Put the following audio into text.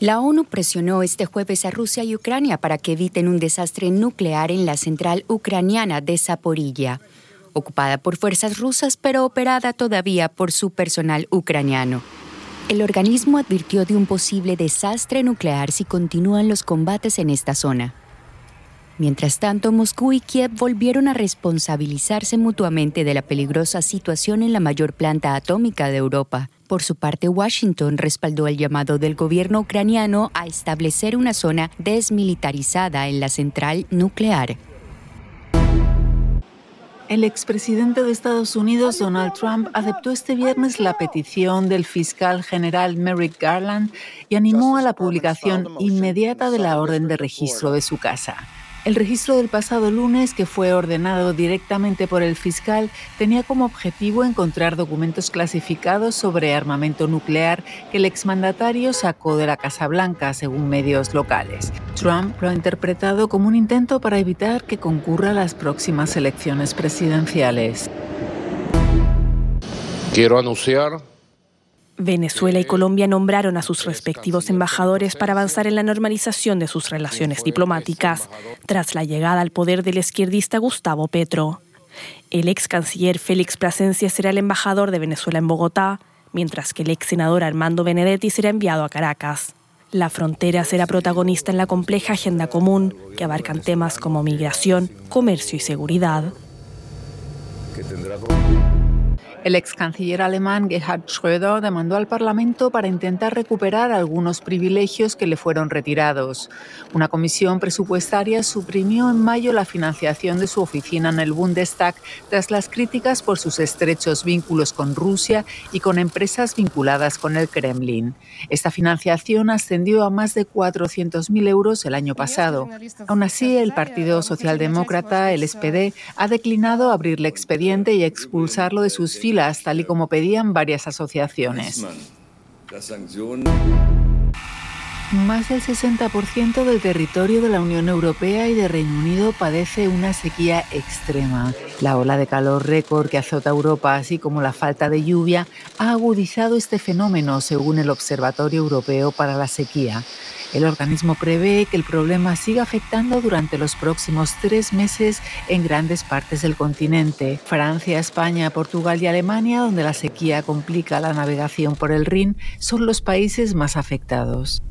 La ONU presionó este jueves a Rusia y Ucrania para que eviten un desastre nuclear en la central ucraniana de Zaporilla, ocupada por fuerzas rusas pero operada todavía por su personal ucraniano. El organismo advirtió de un posible desastre nuclear si continúan los combates en esta zona. Mientras tanto, Moscú y Kiev volvieron a responsabilizarse mutuamente de la peligrosa situación en la mayor planta atómica de Europa. Por su parte, Washington respaldó el llamado del gobierno ucraniano a establecer una zona desmilitarizada en la central nuclear. El expresidente de Estados Unidos, Donald Trump, aceptó este viernes la petición del fiscal general Merrick Garland y animó a la publicación inmediata de la orden de registro de su casa. El registro del pasado lunes, que fue ordenado directamente por el fiscal, tenía como objetivo encontrar documentos clasificados sobre armamento nuclear que el exmandatario sacó de la Casa Blanca, según medios locales. Trump lo ha interpretado como un intento para evitar que concurra las próximas elecciones presidenciales. Quiero anunciar Venezuela y Colombia nombraron a sus respectivos embajadores para avanzar en la normalización de sus relaciones diplomáticas tras la llegada al poder del izquierdista Gustavo Petro. El ex canciller Félix Plasencia será el embajador de Venezuela en Bogotá, mientras que el ex senador Armando Benedetti será enviado a Caracas. La frontera será protagonista en la compleja agenda común que abarcan temas como migración, comercio y seguridad. El ex canciller alemán Gerhard Schröder demandó al Parlamento para intentar recuperar algunos privilegios que le fueron retirados. Una comisión presupuestaria suprimió en mayo la financiación de su oficina en el Bundestag tras las críticas por sus estrechos vínculos con Rusia y con empresas vinculadas con el Kremlin. Esta financiación ascendió a más de 400.000 euros el año pasado. Aún así, el Partido Socialdemócrata, el SPD, ha declinado abrirle expediente y expulsarlo de sus filas tal y como pedían varias asociaciones. Más del 60% del territorio de la Unión Europea y de Reino Unido padece una sequía extrema. La ola de calor récord que azota Europa, así como la falta de lluvia, ha agudizado este fenómeno, según el Observatorio Europeo para la Sequía. El organismo prevé que el problema siga afectando durante los próximos tres meses en grandes partes del continente. Francia, España, Portugal y Alemania, donde la sequía complica la navegación por el Rin, son los países más afectados.